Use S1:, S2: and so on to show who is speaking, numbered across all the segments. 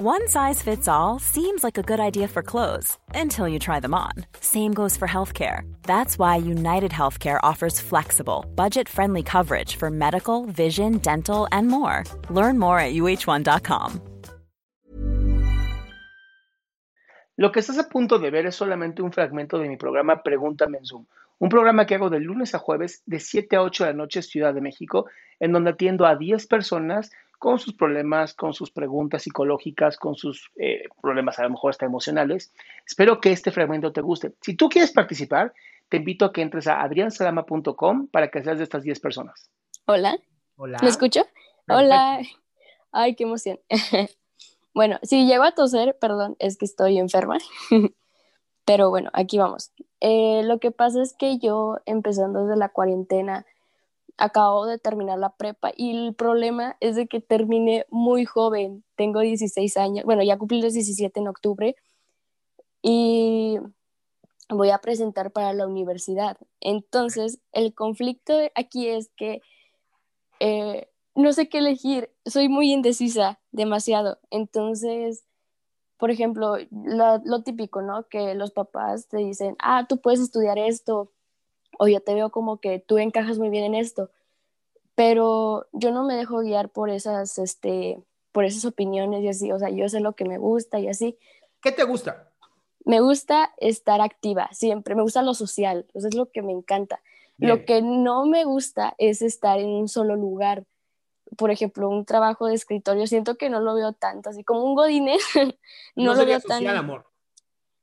S1: One size fits all seems like a good idea for clothes until you try them on. Same goes for healthcare. That's why United Healthcare offers flexible, budget friendly coverage for medical, vision, dental, and more. Learn more at uh1.com.
S2: Lo que estás a punto de ver es solamente un fragmento de mi programa Pregúntame en Zoom, un programa que hago de lunes a jueves de 7 a 8 de la noche Ciudad de México, en donde atiendo a 10 personas con sus problemas, con sus preguntas psicológicas, con sus eh, problemas a lo mejor hasta emocionales. Espero que este fragmento te guste. Si tú quieres participar, te invito a que entres a adriansalama.com para que seas de estas 10 personas.
S3: Hola.
S2: Hola.
S3: ¿Me escucho? Hola. Ay, qué emoción. bueno, si llego a toser, perdón, es que estoy enferma. Pero bueno, aquí vamos. Eh, lo que pasa es que yo, empezando desde la cuarentena, acabo de terminar la prepa y el problema es de que terminé muy joven, tengo 16 años, bueno, ya cumplí los 17 en octubre y voy a presentar para la universidad. Entonces, el conflicto aquí es que eh, no sé qué elegir, soy muy indecisa, demasiado. Entonces, por ejemplo, lo, lo típico, ¿no? Que los papás te dicen, ah, tú puedes estudiar esto, o yo te veo como que tú encajas muy bien en esto, pero yo no me dejo guiar por esas, este, por esas opiniones y así, o sea, yo sé lo que me gusta y así.
S2: ¿Qué te gusta?
S3: Me gusta estar activa siempre, me gusta lo social, eso es lo que me encanta. Lo que no me gusta es estar en un solo lugar. Por ejemplo, un trabajo de escritorio, siento que no lo veo tanto, así como un godines, no,
S2: no,
S3: lo veo
S2: social,
S3: tan...
S2: amor.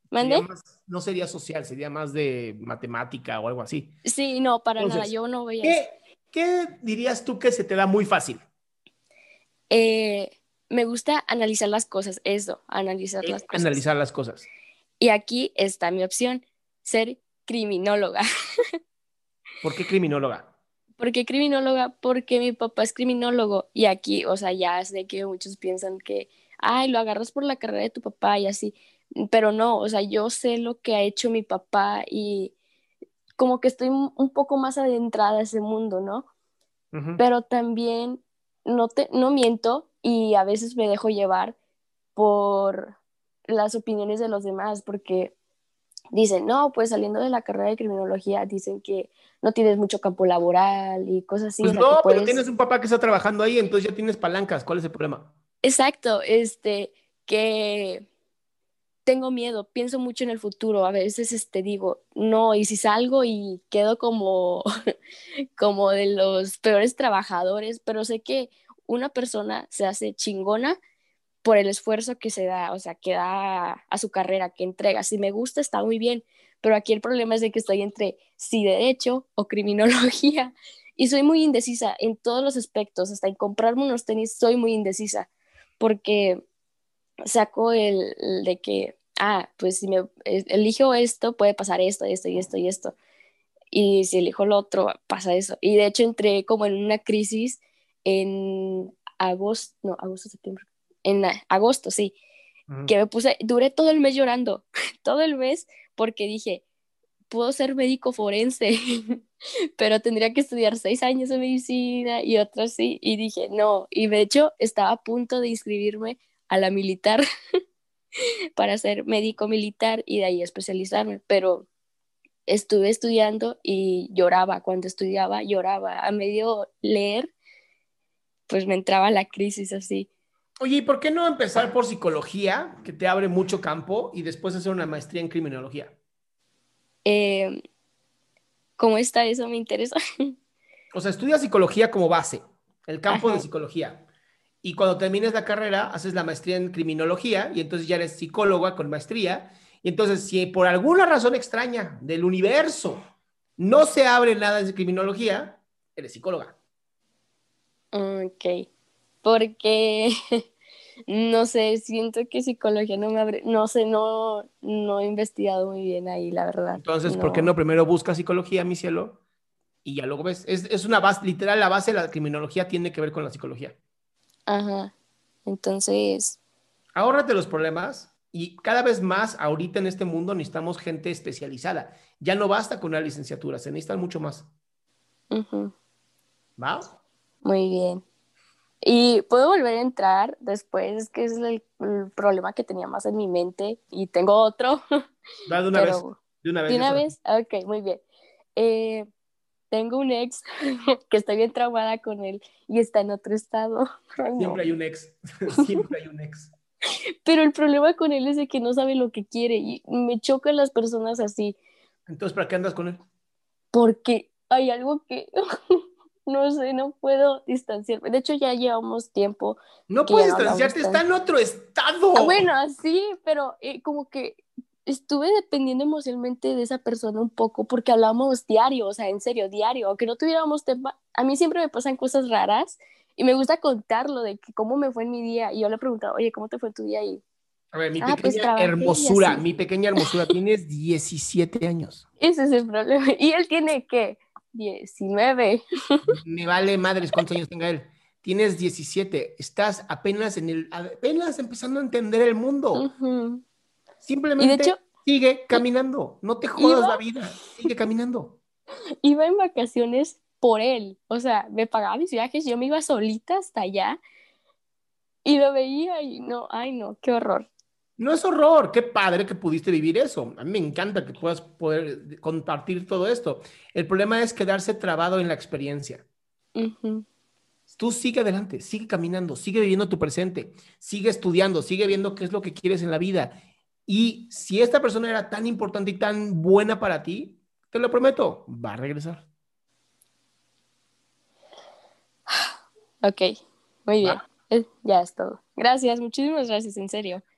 S3: ¿Mande?
S2: Sería más- no sería social, sería más de matemática o algo así.
S3: Sí, no, para nada, yo no voy a...
S2: ¿Qué, qué dirías tú que se te da muy fácil?
S3: Eh, me gusta analizar las cosas, eso, analizar las cosas.
S2: Analizar las cosas.
S3: Y aquí está mi opción, ser criminóloga.
S2: ¿Por qué criminóloga?
S3: ¿Por qué criminóloga? Porque mi papá es criminólogo y aquí, o sea, ya sé que muchos piensan que, ay, lo agarras por la carrera de tu papá y así, pero no, o sea, yo sé lo que ha hecho mi papá y como que estoy un poco más adentrada a ese mundo, ¿no? Pero también no, te, no miento y a veces me dejo llevar por las opiniones de los demás, porque dicen, no, pues saliendo de la carrera de criminología, dicen que no tienes mucho campo laboral y cosas así.
S2: Pues no, pero
S3: puedes-
S2: tienes un papá que está trabajando ahí, entonces ya tienes palancas. ¿Cuál es el problema?
S3: Exacto, este, que tengo miedo, pienso mucho en el futuro, a veces este, digo, no, y si salgo y quedo como, como de los peores trabajadores, pero sé que una persona se hace chingona por el esfuerzo que se da, o sea, que da a su carrera, que entrega. Si me gusta, está muy bien, pero aquí el problema es de que estoy entre si derecho o criminología y soy muy indecisa en todos los aspectos, hasta en comprarme unos tenis soy muy indecisa porque saco el, de que, ah, pues si me eh, elijo esto, puede pasar esto, esto y esto y esto. Y si elijo lo otro, pasa eso. Y de hecho entré como en una crisis en agosto, no, agosto, septiembre, en agosto, sí, que me puse, duré todo el mes llorando, todo el mes, porque dije, puedo ser médico forense, pero tendría que estudiar seis años de medicina y otros sí, y dije, no, y de hecho estaba a punto de inscribirme a la militar para ser médico militar y de ahí especializarme, pero estuve estudiando y lloraba, cuando estudiaba lloraba, a medio leer, pues me entraba la crisis así.
S2: Oye, ¿y por qué no empezar por psicología, que te abre mucho campo, y después hacer una maestría en criminología?
S3: Eh, ¿Cómo está eso? Me interesa.
S2: O sea, estudia psicología como base, el campo de psicología. y cuando termines la carrera haces la maestría en criminología y entonces ya eres psicóloga con maestría. Y entonces si por alguna razón extraña del universo no se abre nada de criminología, eres psicóloga.
S3: Ok, porque no sé, siento que psicología no me abre, no sé, no, no he investigado muy bien ahí, la verdad.
S2: Entonces, ¿por qué no primero buscas psicología, mi cielo? Y ya luego ves, es, es una base, literal, la base de la criminología tiene que ver con la psicología.
S3: Ajá, entonces...
S2: Ahórrate los problemas y cada vez más ahorita en este mundo necesitamos gente especializada. Ya no basta con una licenciatura, se necesitan mucho más. ¿Va?
S3: Muy bien. Y puedo volver a entrar después, que es el, problema que tenía más en mi mente y tengo otro.
S2: Va de una vez. De una vez.
S3: De una vez, ok, muy bien. Eh, tengo un ex que estoy bien traumada con él y está en otro estado.
S2: Siempre hay un ex, siempre hay un ex.
S3: Pero el problema con él es de que no sabe lo que quiere y me chocan las personas así.
S2: Entonces, ¿para qué andas con él?
S3: Porque hay algo que no sé, no puedo distanciarme. De hecho, ya llevamos tiempo.
S2: No puedes distanciarte, está en otro estado.
S3: Ah, bueno, sí, pero eh, como que estuve dependiendo emocionalmente de esa persona un poco porque hablamos diario, o sea, en serio, diario, aunque no tuviéramos tema. A mí siempre me pasan cosas raras y me gusta contarlo de que cómo me fue en mi día. Y yo le he preguntado, oye, ¿cómo te fue tu día? Y,
S2: a ver, mi ah, pues pequeña hermosura, mi pequeña hermosura, tienes 17 años.
S3: Ese es el problema. ¿Y él tiene qué? 19.
S2: Me vale madres cuántos años tenga él. Tienes 17, estás apenas en el, apenas empezando a entender el mundo. Simplemente sigue caminando, no te jodas la vida, sigue caminando.
S3: Iba en vacaciones por él, o sea, me pagaba mis viajes, yo me iba solita hasta allá y lo veía y no, ay no, qué horror.
S2: No es horror, qué padre que pudiste vivir eso. A mí me encanta que puedas poder compartir todo esto. El problema es quedarse trabado en la experiencia. Tú sigue adelante, sigue caminando, sigue viviendo tu presente, sigue estudiando, sigue viendo qué es lo que quieres en la vida y si esta persona era tan importante y tan buena para ti, te lo prometo, va a regresar.
S3: Ok, muy bien. Ya es todo. Gracias, muchísimas gracias, en serio.